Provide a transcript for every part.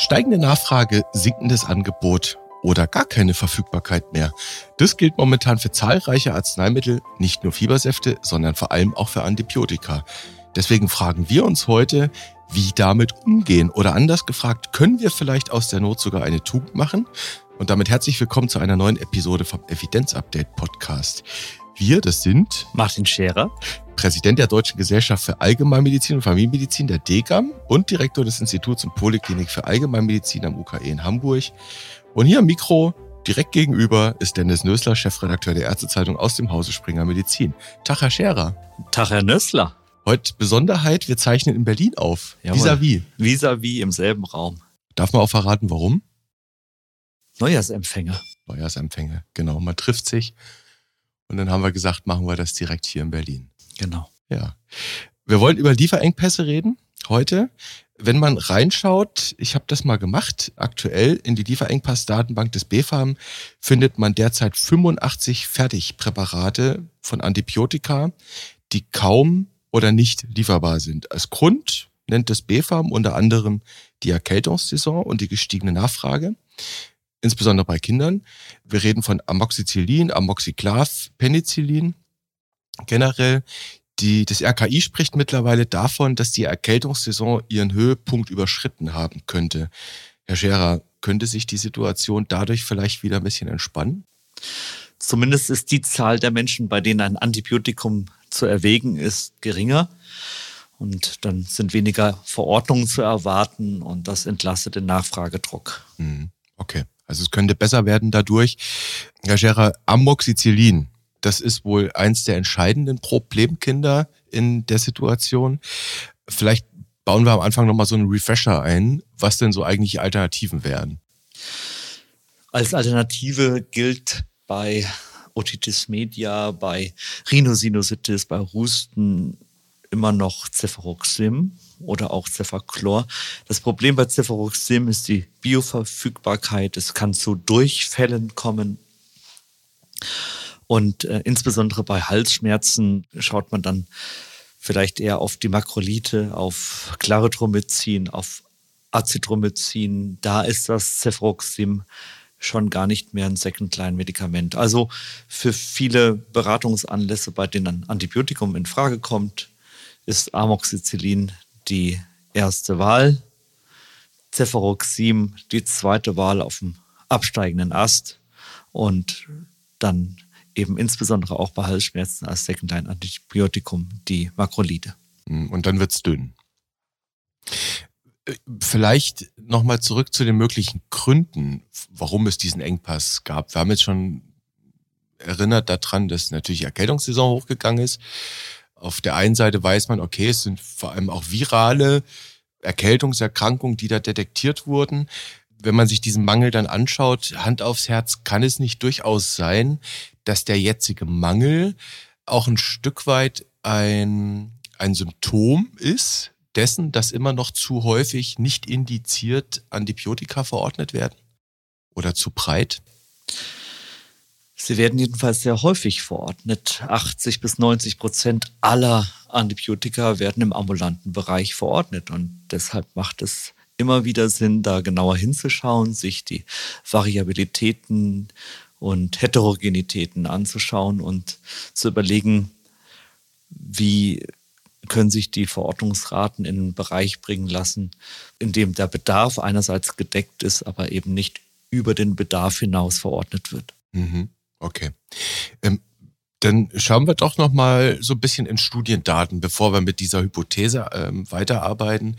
Steigende Nachfrage, sinkendes Angebot oder gar keine Verfügbarkeit mehr. Das gilt momentan für zahlreiche Arzneimittel, nicht nur Fiebersäfte, sondern vor allem auch für Antibiotika. Deswegen fragen wir uns heute, wie damit umgehen. Oder anders gefragt, können wir vielleicht aus der Not sogar eine Tugend machen? Und damit herzlich willkommen zu einer neuen Episode vom Evidenz-Update Podcast. Wir, das sind Martin Scherer, Präsident der Deutschen Gesellschaft für Allgemeinmedizin und Familienmedizin, der DGAM, und Direktor des Instituts und Poliklinik für Allgemeinmedizin am UKE in Hamburg. Und hier am Mikro, direkt gegenüber, ist Dennis Nösler, Chefredakteur der Ärztezeitung aus dem Hause Springer Medizin. Tag, Herr Scherer. Tag, Herr Nösler. Heute Besonderheit, wir zeichnen in Berlin auf. Vis-à-vis. Vis-à-vis im selben Raum. Darf man auch verraten, warum? Neujahrsempfänger. Neujahrsempfänge, genau. Man trifft sich. Und dann haben wir gesagt, machen wir das direkt hier in Berlin. Genau. Ja. Wir wollen über Lieferengpässe reden heute. Wenn man reinschaut, ich habe das mal gemacht, aktuell in die Lieferengpass-Datenbank des BfArM findet man derzeit 85 Fertigpräparate von Antibiotika, die kaum oder nicht lieferbar sind. Als Grund nennt das BfArM unter anderem die Erkältungssaison und die gestiegene Nachfrage, insbesondere bei Kindern. Wir reden von Amoxicillin, Amoxiclav, Penicillin generell die, das RKI spricht mittlerweile davon, dass die Erkältungssaison ihren Höhepunkt überschritten haben könnte. Herr Scherer, könnte sich die Situation dadurch vielleicht wieder ein bisschen entspannen? Zumindest ist die Zahl der Menschen, bei denen ein Antibiotikum zu erwägen ist, geringer. Und dann sind weniger Verordnungen zu erwarten und das entlastet den Nachfragedruck. Hm, okay, also es könnte besser werden dadurch. Herr Scherer, Amoxicillin das ist wohl eins der entscheidenden Problemkinder in der Situation. Vielleicht bauen wir am Anfang nochmal so einen Refresher ein, was denn so eigentlich Alternativen wären. Als Alternative gilt bei Otitis media, bei Rhinosinusitis, bei Husten immer noch Cefuroxim oder auch Cefaclor. Das Problem bei Cefuroxim ist die Bioverfügbarkeit. Es kann zu Durchfällen kommen. Und äh, insbesondere bei Halsschmerzen schaut man dann vielleicht eher auf die Makrolite, auf Claritromycin, auf Azithromycin. Da ist das Cefroxim schon gar nicht mehr ein Second-Line-Medikament. Also für viele Beratungsanlässe, bei denen ein Antibiotikum in Frage kommt, ist Amoxicillin die erste Wahl. Cefuroxim die zweite Wahl auf dem absteigenden Ast und dann eben insbesondere auch bei Halsschmerzen als Second-Line-Antibiotikum die Makrolide. Hm, und dann wird es dünn. Äh, vielleicht nochmal zurück zu den möglichen Gründen, warum es diesen Engpass gab. Wir haben jetzt schon erinnert daran, dass natürlich Erkältungssaison hochgegangen ist. Auf der einen Seite weiß man, okay, es sind vor allem auch virale Erkältungserkrankungen, die da detektiert wurden. Wenn man sich diesen Mangel dann anschaut, Hand aufs Herz, kann es nicht durchaus sein, dass der jetzige Mangel auch ein Stück weit ein, ein Symptom ist dessen, dass immer noch zu häufig nicht indiziert Antibiotika verordnet werden? Oder zu breit? Sie werden jedenfalls sehr häufig verordnet. 80 bis 90 Prozent aller Antibiotika werden im ambulanten Bereich verordnet. Und deshalb macht es immer wieder Sinn, da genauer hinzuschauen, sich die Variabilitäten und Heterogenitäten anzuschauen und zu überlegen, wie können sich die Verordnungsraten in einen Bereich bringen lassen, in dem der Bedarf einerseits gedeckt ist, aber eben nicht über den Bedarf hinaus verordnet wird. Mhm. Okay. Ähm, dann schauen wir doch noch mal so ein bisschen in Studiendaten, bevor wir mit dieser Hypothese ähm, weiterarbeiten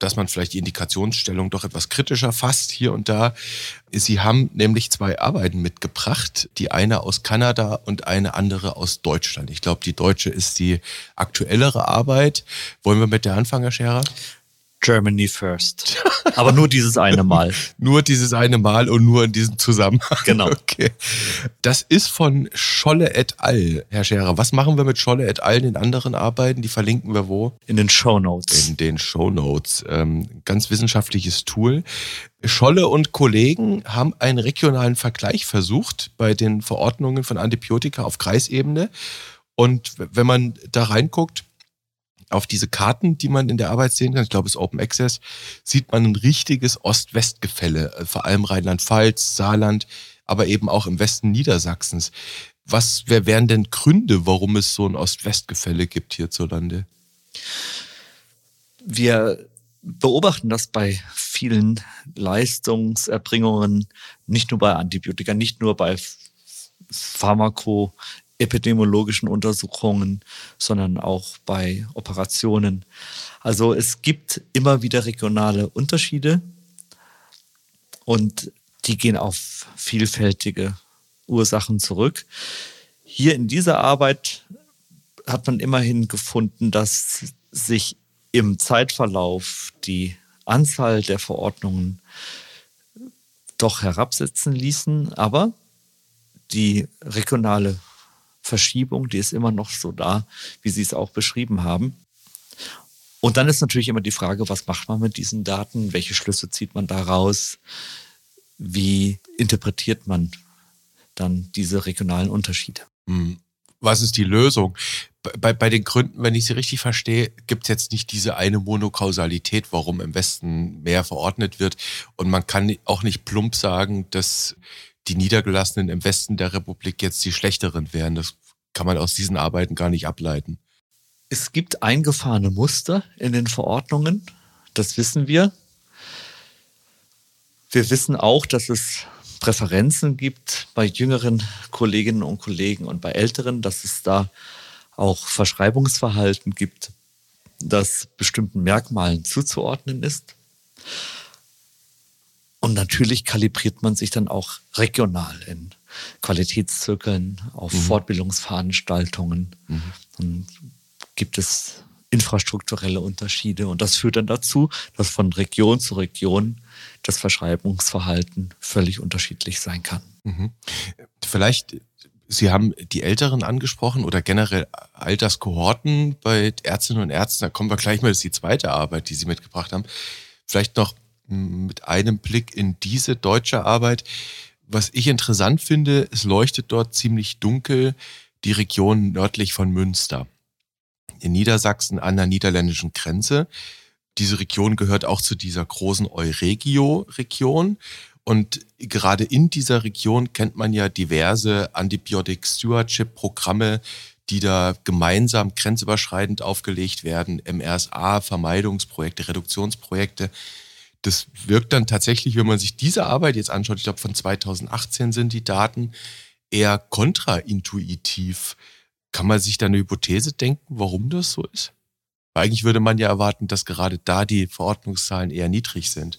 dass man vielleicht die Indikationsstellung doch etwas kritischer fasst hier und da. Sie haben nämlich zwei Arbeiten mitgebracht, die eine aus Kanada und eine andere aus Deutschland. Ich glaube, die deutsche ist die aktuellere Arbeit. Wollen wir mit der anfangen, Herr Scherer? Germany first. Aber nur dieses eine Mal. nur dieses eine Mal und nur in diesem Zusammenhang. Genau. Okay. Das ist von Scholle et al. Herr Scherer, was machen wir mit Scholle et al. in den anderen Arbeiten? Die verlinken wir wo? In den Show Notes. In den Show Notes. Ähm, ganz wissenschaftliches Tool. Scholle und Kollegen haben einen regionalen Vergleich versucht bei den Verordnungen von Antibiotika auf Kreisebene. Und wenn man da reinguckt, auf diese Karten, die man in der Arbeit sehen kann, ich glaube es ist Open Access, sieht man ein richtiges Ost-West-Gefälle, äh, vor allem Rheinland-Pfalz, Saarland, aber eben auch im Westen Niedersachsens. Was wer wären denn Gründe, warum es so ein Ost-West-Gefälle gibt hierzulande? Wir beobachten das bei vielen Leistungserbringungen, nicht nur bei Antibiotika, nicht nur bei pharmakoepidemiologischen Untersuchungen, sondern auch bei Operationen. Also es gibt immer wieder regionale Unterschiede und die gehen auf vielfältige Ursachen zurück. Hier in dieser Arbeit hat man immerhin gefunden, dass sich im Zeitverlauf die Anzahl der Verordnungen doch herabsetzen ließen, aber die regionale Verschiebung, die ist immer noch so da, wie Sie es auch beschrieben haben. Und dann ist natürlich immer die Frage, was macht man mit diesen Daten? Welche Schlüsse zieht man daraus? Wie interpretiert man dann diese regionalen Unterschiede? Hm. Was ist die Lösung? Bei, bei den Gründen, wenn ich sie richtig verstehe, gibt es jetzt nicht diese eine Monokausalität, warum im Westen mehr verordnet wird. Und man kann auch nicht plump sagen, dass die Niedergelassenen im Westen der Republik jetzt die schlechteren wären. Das kann man aus diesen Arbeiten gar nicht ableiten. Es gibt eingefahrene Muster in den Verordnungen, das wissen wir. Wir wissen auch, dass es Präferenzen gibt bei jüngeren Kolleginnen und Kollegen und bei älteren, dass es da auch Verschreibungsverhalten gibt, das bestimmten Merkmalen zuzuordnen ist. Und natürlich kalibriert man sich dann auch regional in Qualitätszirkeln, auf mhm. Fortbildungsveranstaltungen. Mhm. Dann gibt es infrastrukturelle Unterschiede. Und das führt dann dazu, dass von Region zu Region das Verschreibungsverhalten völlig unterschiedlich sein kann. Mhm. Vielleicht, Sie haben die Älteren angesprochen oder generell Alterskohorten bei Ärztinnen und Ärzten. Da kommen wir gleich mal, das ist die zweite Arbeit, die Sie mitgebracht haben. Vielleicht noch mit einem Blick in diese deutsche Arbeit. Was ich interessant finde, es leuchtet dort ziemlich dunkel die Region nördlich von Münster. In Niedersachsen an der niederländischen Grenze. Diese Region gehört auch zu dieser großen Euregio-Region. Und gerade in dieser Region kennt man ja diverse Antibiotic Stewardship Programme, die da gemeinsam grenzüberschreitend aufgelegt werden. MRSA, Vermeidungsprojekte, Reduktionsprojekte das wirkt dann tatsächlich, wenn man sich diese Arbeit jetzt anschaut, ich glaube von 2018 sind die Daten eher kontraintuitiv. Kann man sich da eine Hypothese denken, warum das so ist? Weil eigentlich würde man ja erwarten, dass gerade da die Verordnungszahlen eher niedrig sind.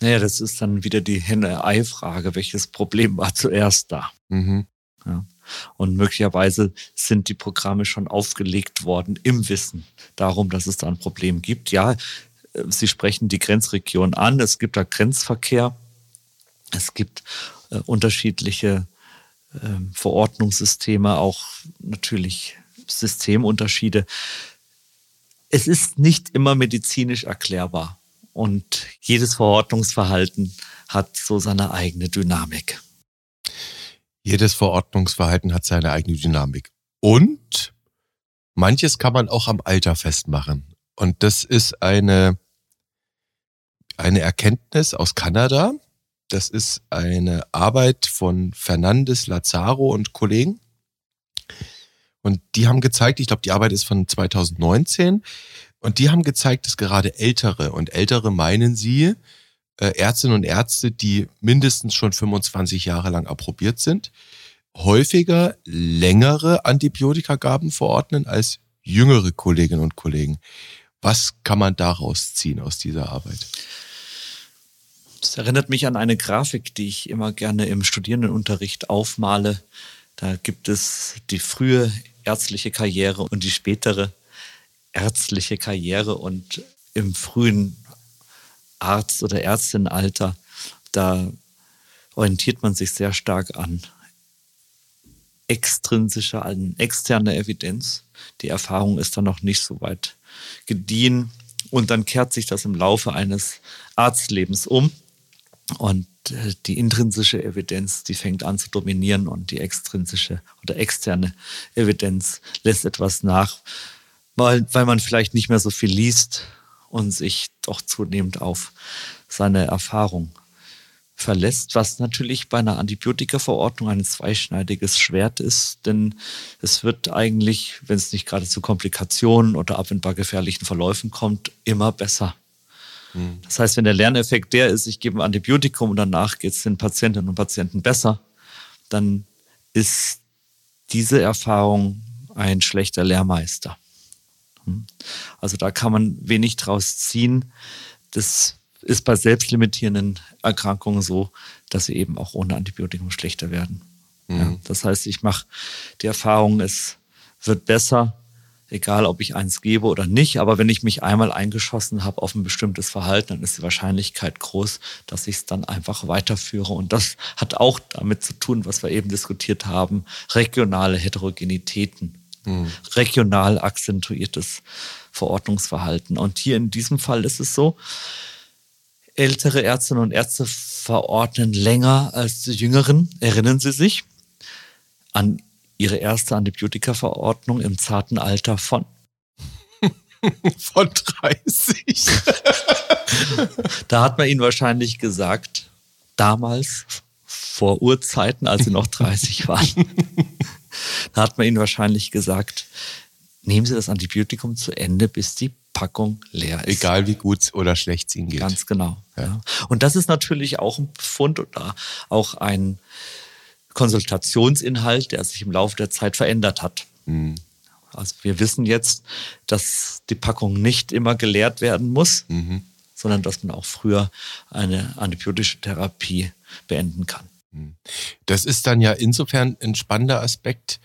Naja, das ist dann wieder die Henne-Ei-Frage. Welches Problem war zuerst da? Mhm. Ja. Und möglicherweise sind die Programme schon aufgelegt worden im Wissen darum, dass es da ein Problem gibt. Ja, Sie sprechen die Grenzregion an. Es gibt da Grenzverkehr. Es gibt äh, unterschiedliche äh, Verordnungssysteme, auch natürlich Systemunterschiede. Es ist nicht immer medizinisch erklärbar und jedes Verordnungsverhalten hat so seine eigene Dynamik. Jedes Verordnungsverhalten hat seine eigene Dynamik. Und manches kann man auch am Alter festmachen. Und das ist eine eine Erkenntnis aus Kanada. Das ist eine Arbeit von Fernandes Lazaro und Kollegen. Und die haben gezeigt, ich glaube, die Arbeit ist von 2019, und die haben gezeigt, dass gerade Ältere, und Ältere meinen sie, äh, Ärztinnen und Ärzte, die mindestens schon 25 Jahre lang approbiert sind, häufiger längere Antibiotikagaben verordnen als jüngere Kolleginnen und Kollegen. Was kann man daraus ziehen aus dieser Arbeit? Das erinnert mich an eine Grafik, die ich immer gerne im Studierendenunterricht aufmale. Da gibt es die frühe ärztliche Karriere und die spätere ärztliche Karriere und im frühen Arzt- oder Ärztinnenalter, da orientiert man sich sehr stark an extrinsischer, an externer Evidenz. Die Erfahrung ist dann noch nicht so weit gediehen und dann kehrt sich das im Laufe eines Arztlebens um und äh, die intrinsische Evidenz, die fängt an zu dominieren und die extrinsische oder externe Evidenz lässt etwas nach. weil, weil man vielleicht nicht mehr so viel liest und sich doch zunehmend auf seine Erfahrung verlässt, was natürlich bei einer Antibiotika-Verordnung ein zweischneidiges Schwert ist, denn es wird eigentlich, wenn es nicht gerade zu Komplikationen oder abwendbar gefährlichen Verläufen kommt, immer besser. Hm. Das heißt, wenn der Lerneffekt der ist, ich gebe ein Antibiotikum und danach geht es den Patientinnen und Patienten besser, dann ist diese Erfahrung ein schlechter Lehrmeister. Hm. Also da kann man wenig draus ziehen. Das ist bei selbstlimitierenden Erkrankungen so, dass sie eben auch ohne Antibiotikum schlechter werden. Mhm. Ja, das heißt, ich mache die Erfahrung, es wird besser, egal ob ich eins gebe oder nicht. Aber wenn ich mich einmal eingeschossen habe auf ein bestimmtes Verhalten, dann ist die Wahrscheinlichkeit groß, dass ich es dann einfach weiterführe. Und das hat auch damit zu tun, was wir eben diskutiert haben, regionale Heterogenitäten, mhm. regional akzentuiertes Verordnungsverhalten. Und hier in diesem Fall ist es so, ältere Ärztinnen und Ärzte verordnen länger als die jüngeren. Erinnern Sie sich an Ihre erste Antibiotika-Verordnung im zarten Alter von? von 30. da hat man Ihnen wahrscheinlich gesagt, damals, vor Urzeiten, als Sie noch 30 waren, da hat man Ihnen wahrscheinlich gesagt, nehmen Sie das Antibiotikum zu Ende, bis die Packung leer ist. Egal wie gut oder schlecht es Ihnen geht. Ganz genau. Ja. ja. Und das ist natürlich auch ein Befund oder auch ein Konsultationsinhalt, der sich im Laufe der Zeit verändert hat. Mhm. Also wir wissen jetzt, dass die Packung nicht immer geleert werden muss, mhm. sondern dass man auch früher eine antibiotische Therapie beenden kann. Mhm. Das ist dann ja insofern ein spannender Aspekt,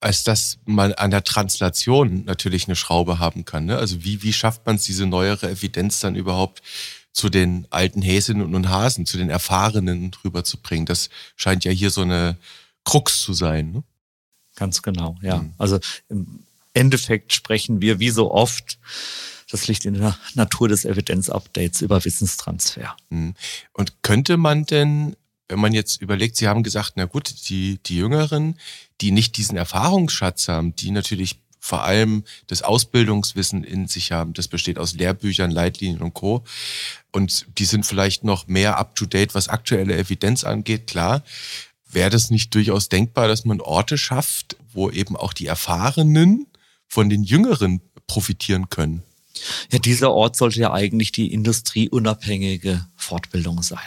als dass man an der Translation natürlich eine Schraube haben kann. Ne? Also wie, wie schafft man es, diese neuere Evidenz dann überhaupt zu den alten Häsinnen und Hasen, zu den Erfahrenen rüberzubringen? Das scheint ja hier so eine Krux zu sein. Ne? Ganz genau, ja. Mhm. Also im Endeffekt sprechen wir wie so oft, das liegt in der Natur des Evidenzupdates über Wissenstransfer. Mhm. Und könnte man denn wenn man jetzt überlegt, Sie haben gesagt, na gut, die, die Jüngeren, die nicht diesen Erfahrungsschatz haben, die natürlich vor allem das Ausbildungswissen in sich haben, das besteht aus Lehrbüchern, Leitlinien und Co. Und die sind vielleicht noch mehr up-to-date, was aktuelle Evidenz angeht, klar. Wäre das nicht durchaus denkbar, dass man Orte schafft, wo eben auch die Erfahrenen von den Jüngeren profitieren können? Ja, dieser Ort sollte ja eigentlich die industrieunabhängige Fortbildung sein.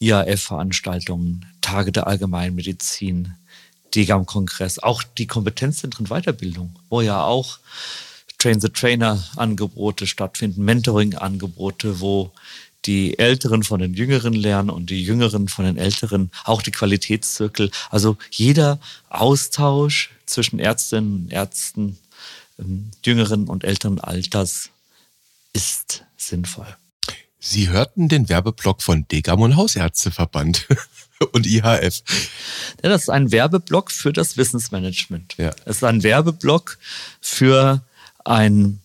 IAF-Veranstaltungen, Tage der Allgemeinmedizin, DGAM-Kongress, auch die Kompetenzzentren Weiterbildung, wo ja auch Train-the-Trainer-Angebote stattfinden, Mentoring-Angebote, wo die Älteren von den Jüngeren lernen und die Jüngeren von den Älteren, auch die Qualitätszirkel. Also jeder Austausch zwischen Ärztinnen und Ärzten ähm, jüngeren und älteren Alters ist sinnvoll. Sie hörten den Werbeblock von Degam und Hausärzteverband und IHF. Ja, das ist ein Werbeblock für das Wissensmanagement. Ja. Es ist ein Werbeblock für ein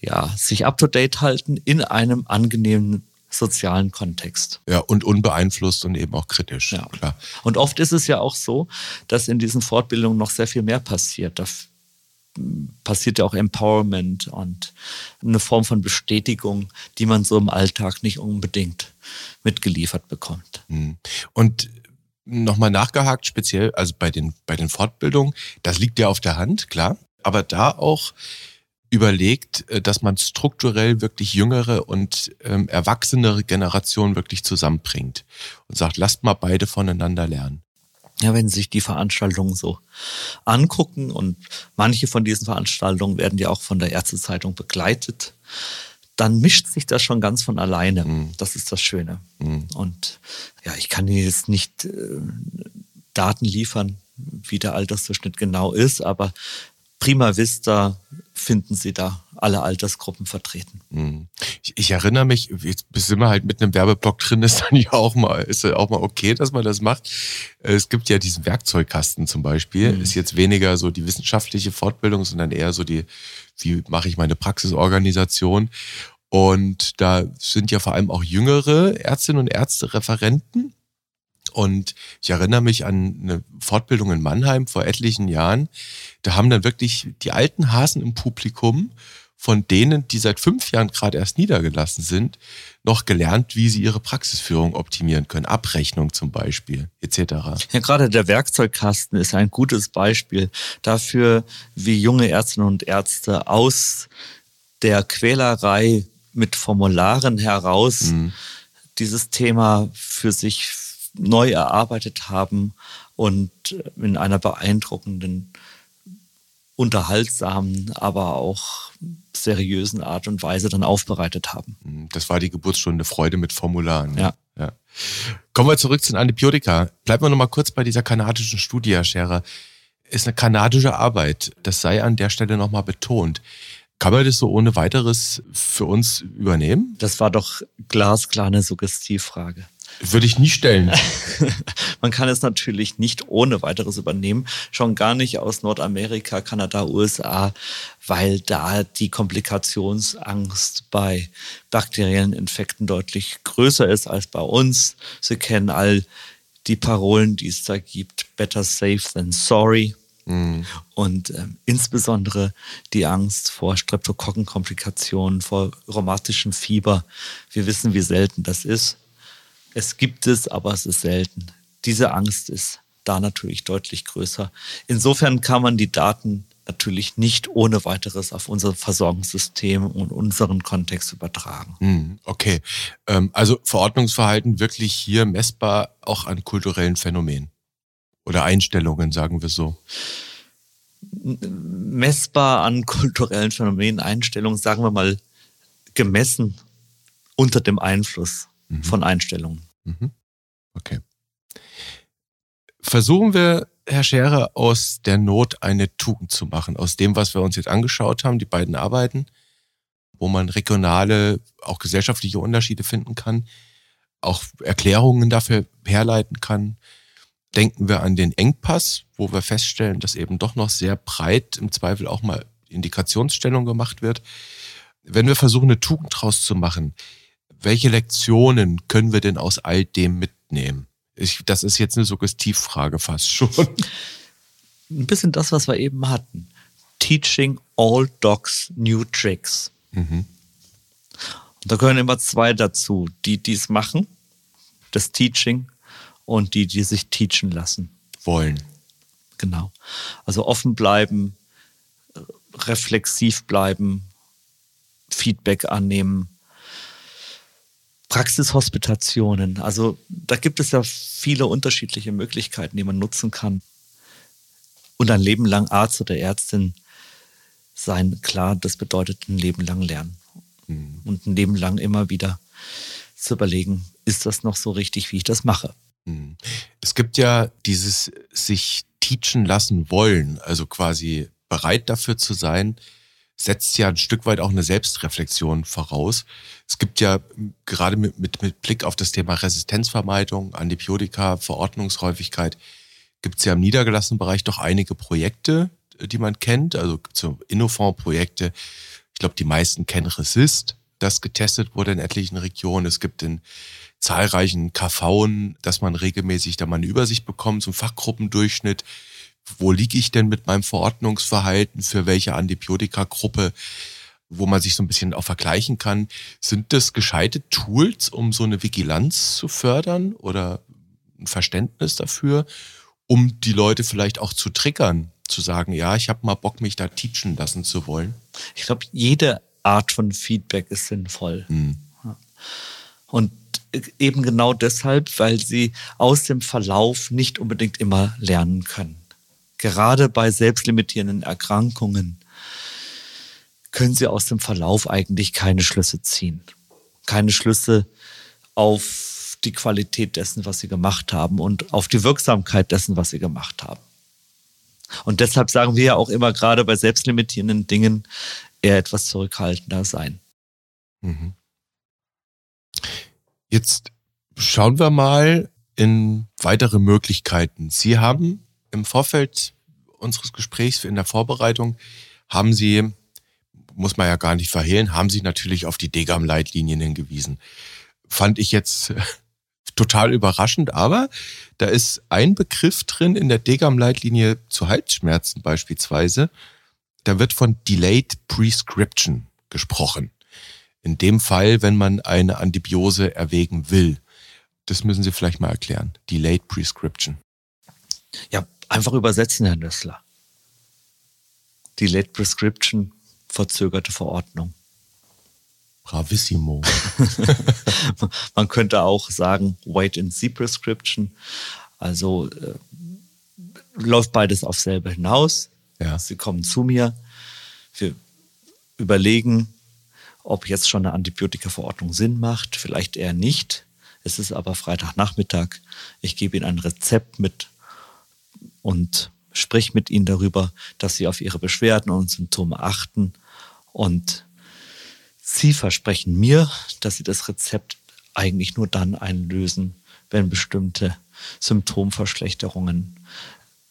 ja, sich up to date halten in einem angenehmen sozialen Kontext. Ja, und unbeeinflusst und eben auch kritisch. Ja. Klar. Und oft ist es ja auch so, dass in diesen Fortbildungen noch sehr viel mehr passiert. Da passiert ja auch Empowerment und eine Form von Bestätigung, die man so im Alltag nicht unbedingt mitgeliefert bekommt. Hm. Und nochmal nachgehakt, speziell, also bei den, bei den Fortbildungen, das liegt ja auf der Hand, klar, aber da auch überlegt, äh, dass man strukturell wirklich jüngere und ähm, erwachsenere Generationen wirklich zusammenbringt und sagt, lasst mal beide voneinander lernen ja, wenn Sie sich die Veranstaltungen so angucken und manche von diesen Veranstaltungen werden ja auch von der Ärztezeitung begleitet, dann mischt sich das schon ganz von alleine. Mhm. Das ist das Schöne. Mhm. Und ja, ich kann Ihnen jetzt nicht äh, Daten liefern, wie der Altersdurchschnitt genau ist, aber prima vista finden Sie da alle Altersgruppen vertreten. Hm. Ich, ich erinnere mich, jetzt sind wir halt mit einem Werbeblock drin, ist dann ja auch mal, ist ja auch mal okay, dass man das macht. Es gibt ja diesen Werkzeugkasten zum Beispiel. Mhm. Ist jetzt weniger so die wissenschaftliche Fortbildung, sondern eher so die, wie mache ich meine Praxisorganisation. Und da sind ja vor allem auch jüngere Ärztinnen und Ärzte Referenten Und ich erinnere mich an eine Fortbildung in Mannheim vor etlichen Jahren. Da haben dann wirklich die alten Hasen im Publikum von denen, die seit fünf Jahren gerade erst niedergelassen sind, noch gelernt, wie sie ihre Praxisführung optimieren können. Abrechnung zum Beispiel, etc. Ja, gerade der Werkzeugkasten ist ein gutes Beispiel dafür, wie junge Ärztinnen und Ärzte aus der Quälerei mit Formularen heraus mhm. dieses Thema für sich neu erarbeitet haben und in einer beeindruckenden, unterhaltsamen, aber auch seriösen Art und Weise dann aufbereitet haben. Mhm, das war die Geburtsstunde Freude mit Formularen. Ja. ja. Kommen wir zurück zu den Antibiotika. Bleiben wir noch mal kurz bei dieser kanadischen Studie, Herr Scherer. Ist eine kanadische Arbeit. Das sei an der Stelle noch mal betont. Kann man das so ohne weiteres für uns übernehmen? Das war doch glasklar eine Suggestivfrage. Würde ich nie stellen. Man kann es natürlich nicht ohne weiteres übernehmen, schon gar nicht aus Nordamerika, Kanada, USA, weil da die Komplikationsangst bei bakteriellen Infekten deutlich größer ist als bei uns. Sie kennen all die Parolen, die es da gibt. Better safe than sorry. Mhm. Und äh, insbesondere die Angst vor Streptokokkenkomplikationen, vor rheumatischem Fieber. Wir wissen, wie selten das ist. Es gibt es, aber es ist selten. Diese Angst ist da natürlich deutlich größer. Insofern kann man die Daten natürlich nicht ohne weiteres auf unser Versorgungssystem und unseren Kontext übertragen. Hm, okay, ähm, also Verordnungsverhalten wirklich hier messbar auch an kulturellen Phänomenen oder Einstellungen, sagen wir so. Messbar an kulturellen Phänomenen, Einstellungen, sagen wir mal gemessen unter dem Einfluss mhm. von Einstellungen. Mhm. Okay. Versuchen wir, Herr Scherer, aus der Not eine Tugend zu machen, aus dem, was wir uns jetzt angeschaut haben, die beiden Arbeiten, wo man regionale, auch gesellschaftliche Unterschiede finden kann, auch Erklärungen dafür herleiten kann. Denken wir an den Engpass, wo wir feststellen, dass eben doch noch sehr breit im Zweifel auch mal Indikationsstellung gemacht wird. Wenn wir versuchen, eine Tugend draus zu machen, welche Lektionen können wir denn aus all dem mitnehmen? Ich, das ist jetzt eine Suggestivfrage fast schon. Ein bisschen das, was wir eben hatten. Teaching all dogs new tricks. Mhm. Und da gehören immer zwei dazu. Die, die es machen, das Teaching, und die, die sich teachen lassen. Wollen. Genau. Also offen bleiben, reflexiv bleiben, Feedback annehmen, Praxishospitationen. Also da gibt es ja viele unterschiedliche Möglichkeiten, die man nutzen kann. Und ein Leben lang Arzt oder Ärztin sein, klar, das bedeutet ein Leben lang lernen. Mhm. Und ein Leben lang immer wieder zu überlegen, ist das noch so richtig, wie ich das mache? Mhm. Es gibt ja dieses sich teachen lassen wollen, also quasi bereit dafür zu sein, setzt ja ein Stück weit auch eine Selbstreflexion voraus. Es gibt ja gerade mit, mit, mit Blick auf das Thema Resistenzvermeidung, Antibiotika, Verordnungshäufigkeit, gibt es ja im niedergelassenen Bereich doch einige Projekte, die man kennt. Also gibt so Innofond-Projekte. Ich glaube, die meisten kennen Resist, das getestet wurde in etlichen Regionen. Es gibt in zahlreichen KV, dass man regelmäßig da mal eine Übersicht bekommt, so ein Fachgruppendurchschnitt wo liege ich denn mit meinem Verordnungsverhalten für welche Antibiotikagruppe, wo man sich so ein bisschen auch vergleichen kann. Sind das gescheite Tools, um so eine Vigilanz zu fördern oder ein Verständnis dafür, um die Leute vielleicht auch zu triggern, zu sagen, ja, ich habe mal Bock, mich da teachen lassen zu wollen? Ich glaube, jede Art von Feedback ist sinnvoll. Hm. Und eben genau deshalb, weil sie aus dem Verlauf nicht unbedingt immer lernen können gerade bei selbstlimitierenden Erkrankungen können Sie aus dem Verlauf eigentlich keine Schlüsse ziehen. Keine Schlüsse auf die Qualität dessen, was Sie gemacht haben und auf die Wirksamkeit dessen, was Sie gemacht haben. Und deshalb sagen wir ja auch immer gerade bei selbstlimitierenden Dingen eher etwas zurückhaltender sein. Mhm. Jetzt schauen wir mal in weitere Möglichkeiten. Sie haben im Vorfeld unseres Gesprächs in der Vorbereitung haben Sie, muss man ja gar nicht verhehlen, haben Sie natürlich auf die Degam-Leitlinien hingewiesen. Fand ich jetzt total überraschend, aber da ist ein Begriff drin in der Degam-Leitlinie zu Halsschmerzen beispielsweise. Da wird von Delayed Prescription gesprochen. In dem Fall, wenn man eine Antibiose erwägen will. Das müssen Sie vielleicht mal erklären. Delayed Prescription. Ja, einfach übersetzen, Herr Nössler. Delayed Prescription, verzögerte Verordnung. Bravissimo. Man könnte auch sagen Wait and See Prescription. Also äh, läuft beides auf selbe hinaus. Ja. Sie kommen zu mir. Wir überlegen, ob jetzt schon eine Antibiotika-Verordnung Sinn macht. Vielleicht eher nicht. Es ist aber Freitagnachmittag. Ich gebe Ihnen ein Rezept mit und sprich mit Ihnen darüber, dass Sie auf Ihre Beschwerden und Symptome achten und Sie versprechen mir, dass Sie das Rezept eigentlich nur dann einlösen, wenn bestimmte Symptomverschlechterungen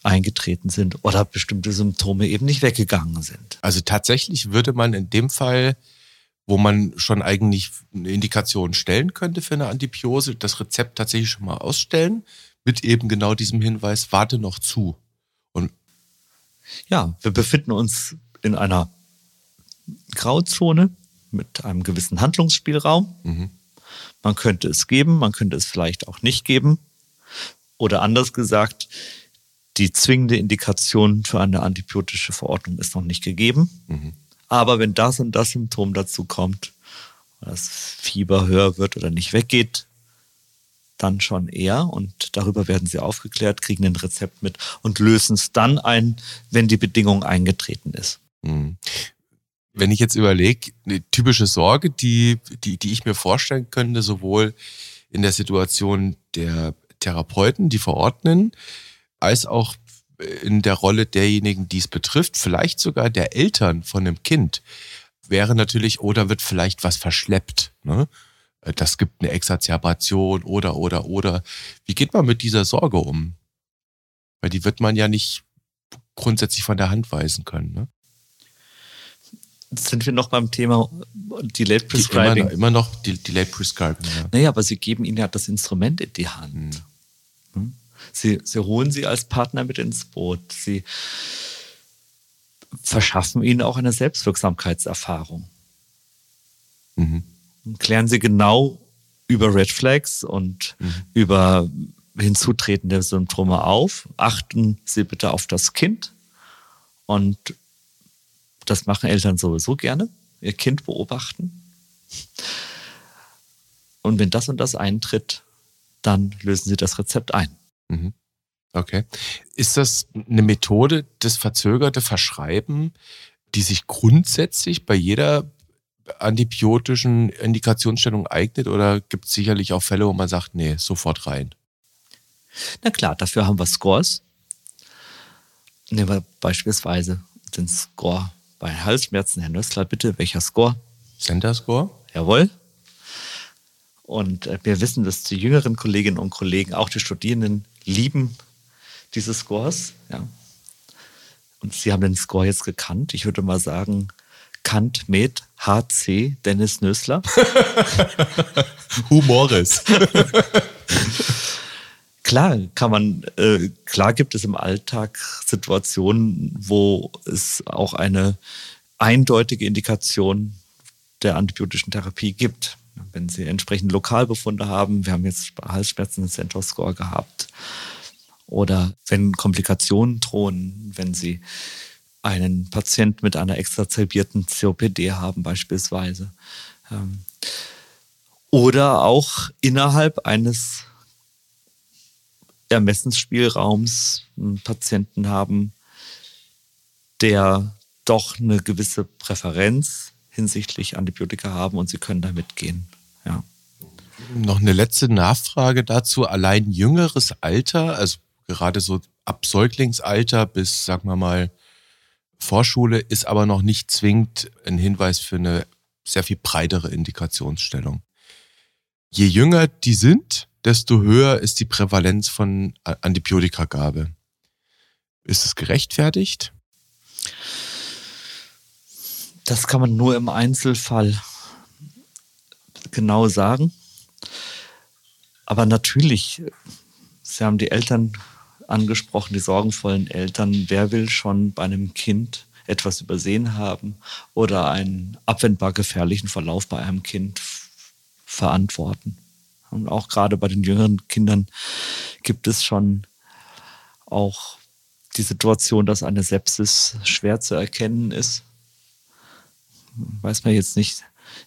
eingetreten sind oder bestimmte Symptome eben nicht weggegangen sind. Also tatsächlich würde man in dem Fall, wo man schon eigentlich eine Indikation stellen könnte für eine Antibiose, das Rezept tatsächlich schon mal ausstellen, mit eben genau diesem Hinweis, warte noch zu. Und ja, wir befinden uns in einer Grauzone mit einem gewissen Handlungsspielraum. Mhm. Man könnte es geben, man könnte es vielleicht auch nicht geben. Oder anders gesagt, die zwingende Indikation für eine antibiotische Verordnung ist noch nicht gegeben. Mhm. Aber wenn das und das Symptom dazu kommt, das Fieber höher wird oder nicht weggeht, dann schon eher. Und darüber werden sie aufgeklärt, kriegen ein Rezept mit und lösen es dann ein, wenn die Bedingung eingetreten ist. Mhm wenn ich jetzt überlege, eine typische Sorge, die, die, die ich mir vorstellen könnte, sowohl in der Situation der Therapeuten, die verordnen, als auch in der Rolle derjenigen, die es betrifft, vielleicht sogar der Eltern von einem Kind, wäre natürlich, oder wird vielleicht was verschleppt. Ne? Das gibt eine Exazerbation oder, oder, oder. Wie geht man mit dieser Sorge um? Weil die wird man ja nicht grundsätzlich von der Hand weisen können. Ne? sind wir noch beim Thema Delayed Prescribing. Immer, immer noch Delayed Prescribing, ja. Naja, aber sie geben ihnen ja das Instrument in die Hand. Hm. Sie, sie holen sie als Partner mit ins Boot. Sie verschaffen ihnen auch eine Selbstwirksamkeitserfahrung. Mhm. Klären sie genau über Red Flags und mhm. über hinzutretende Symptome auf. Achten Sie bitte auf das Kind und das machen Eltern sowieso gerne, ihr Kind beobachten. Und wenn das und das eintritt, dann lösen sie das Rezept ein. Mhm. Okay. Ist das eine Methode, das verzögerte Verschreiben, die sich grundsätzlich bei jeder antibiotischen Indikationsstellung eignet oder gibt es sicherlich auch Fälle, wo man sagt, nee, sofort rein? Na klar, dafür haben wir Scores. Nehmen wir beispielsweise den Score bei Halsschmerzen, Herr Nössler, bitte, welcher Score? Center Score. Jawohl. Und äh, wir wissen, dass die jüngeren Kolleginnen und Kollegen, auch die Studierenden, lieben diese Scores. Ja. Und Sie haben den Score jetzt gekannt. Ich würde mal sagen, Kant mit HC Dennis Nössler. Humores. klar kann man, äh, klar gibt es im Alltag Situationen, wo es auch eine eindeutige Indikation der antibiotischen Therapie gibt. Wenn Sie entsprechend Lokalbefunde haben, wir haben jetzt Halsschmerzen einen Center Score gehabt, oder wenn Komplikationen drohen, wenn Sie einen Patient mit einer extrazelbierten COPD haben beispielsweise. Ähm, oder auch innerhalb eines Ermessensspielraums einen Patienten haben, der doch eine gewisse Präferenz hinsichtlich Antibiotika haben und sie können da mitgehen. Ja. Noch eine letzte Nachfrage dazu. Allein jüngeres Alter, also gerade so ab Säuglingsalter bis, sagen wir mal, Vorschule, ist aber noch nicht zwingend ein Hinweis für eine sehr viel breitere Indikationsstellung. Je jünger die sind, desto höher ist die Prävalenz von Antibiotikagabe. Ist es gerechtfertigt? Das kann man nur im Einzelfall genau sagen. Aber natürlich, Sie haben die Eltern angesprochen, die sorgenvollen Eltern. Wer will schon bei einem Kind etwas übersehen haben oder einen abwendbar gefährlichen Verlauf bei einem Kind verantworten? Und auch gerade bei den jüngeren Kindern gibt es schon auch die Situation, dass eine Sepsis schwer zu erkennen ist. Weiß man jetzt nicht,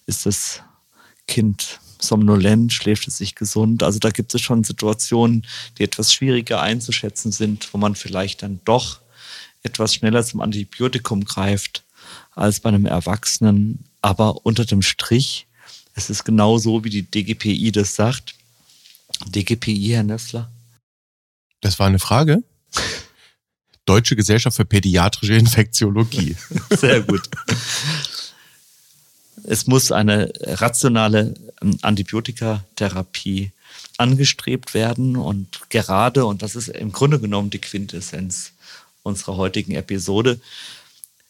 ist das Kind somnolent, schläft es sich gesund. Also da gibt es schon Situationen, die etwas schwieriger einzuschätzen sind, wo man vielleicht dann doch etwas schneller zum Antibiotikum greift als bei einem Erwachsenen. Aber unter dem Strich, es ist genau so, wie die DGPI das sagt. DGPI, Herr Nessler? Das war eine Frage? Deutsche Gesellschaft für Pädiatrische Infektiologie. Sehr gut. Es muss eine rationale ähm, Antibiotikatherapie angestrebt werden und gerade, und das ist im Grunde genommen die Quintessenz unserer heutigen Episode,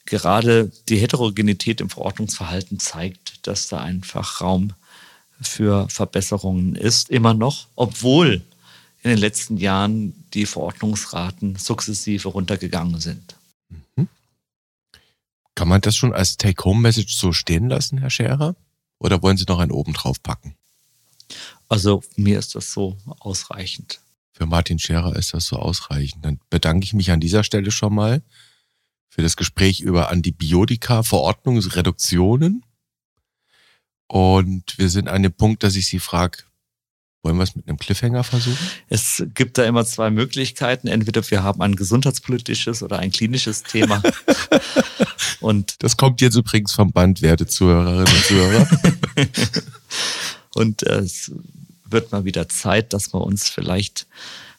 gerade die Heterogenität im Verordnungsverhalten zeigt, dass da einfach Raum für Verbesserungen ist, immer noch, obwohl in den letzten Jahren die Verordnungsraten sukzessive runtergegangen sind. Mhm. Kann man das schon als Take-Home-Message so stehen lassen, Herr Scherer? Oder wollen Sie noch einen oben drauf packen? Also mir ist das so ausreichend. Für Martin Scherer ist das so ausreichend. Dann bedanke ich mich an dieser Stelle schon mal für das Gespräch über Antibiotika, Verordnungsreduktionen. Und wir sind an dem Punkt, dass ich Sie frage, wollen wir es mit einem Cliffhanger versuchen? Es gibt da immer zwei Möglichkeiten. Entweder wir haben ein gesundheitspolitisches oder ein klinisches Thema. und das kommt jetzt übrigens vom Band, werte Zuhörerinnen und Zuhörer. und es wird mal wieder Zeit, dass wir uns vielleicht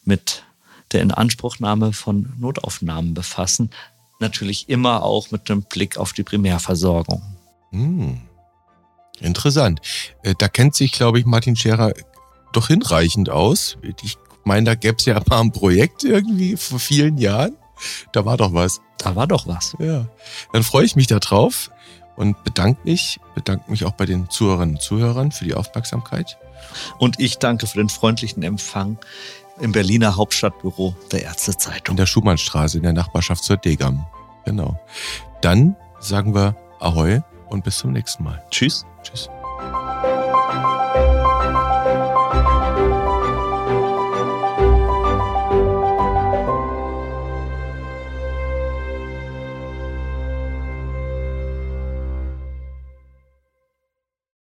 mit der Inanspruchnahme von Notaufnahmen befassen. Natürlich immer auch mit einem Blick auf die Primärversorgung. Hm. Interessant. Äh, da kennt sich, glaube ich, Martin Scherer doch hinreichend aus. Ich meine, da gäbe es ja mal ein Projekt irgendwie vor vielen Jahren. Da war doch was. Da war doch was. Ja. Dann freue ich mich darauf und bedanke mich, bedanke mich auch bei den Zuhörerinnen und Zuhörern für die Aufmerksamkeit. Und ich danke für den freundlichen Empfang im Berliner Hauptstadtbüro der Ärztezeitung. In der Schumannstraße in der Nachbarschaft zur Degam. Genau. Dann sagen wir Ahoi und bis zum nächsten Mal. Tschüss. Tschüss.